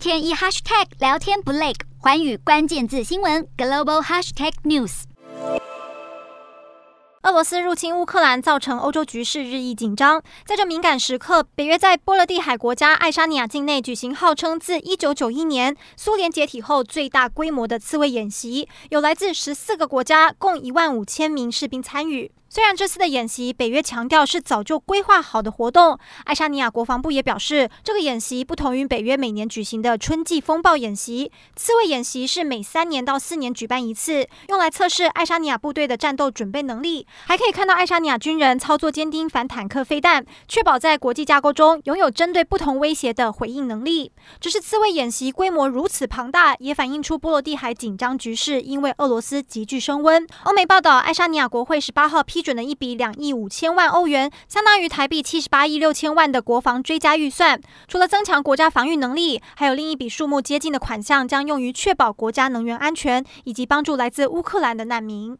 天一 hashtag 聊天不累，寰宇关键字新闻 global hashtag news。俄罗斯入侵乌克兰，造成欧洲局势日益紧张。在这敏感时刻，北约在波罗的海国家爱沙尼亚境内举行号称自1991年苏联解体后最大规模的刺猬演习，有来自十四个国家，共一万五千名士兵参与。虽然这次的演习，北约强调是早就规划好的活动，爱沙尼亚国防部也表示，这个演习不同于北约每年举行的春季风暴演习。刺猬演习是每三年到四年举办一次，用来测试爱沙尼亚部队的战斗准备能力，还可以看到爱沙尼亚军人操作坚钉反坦克飞弹，确保在国际架构中拥有针对不同威胁的回应能力。只是刺猬演习规模如此庞大，也反映出波罗的海紧张局势因为俄罗斯急剧升温。欧媒报道，爱沙尼亚国会十八号批。批准了一笔两亿五千万欧元，相当于台币七十八亿六千万的国防追加预算。除了增强国家防御能力，还有另一笔数目接近的款项将用于确保国家能源安全，以及帮助来自乌克兰的难民。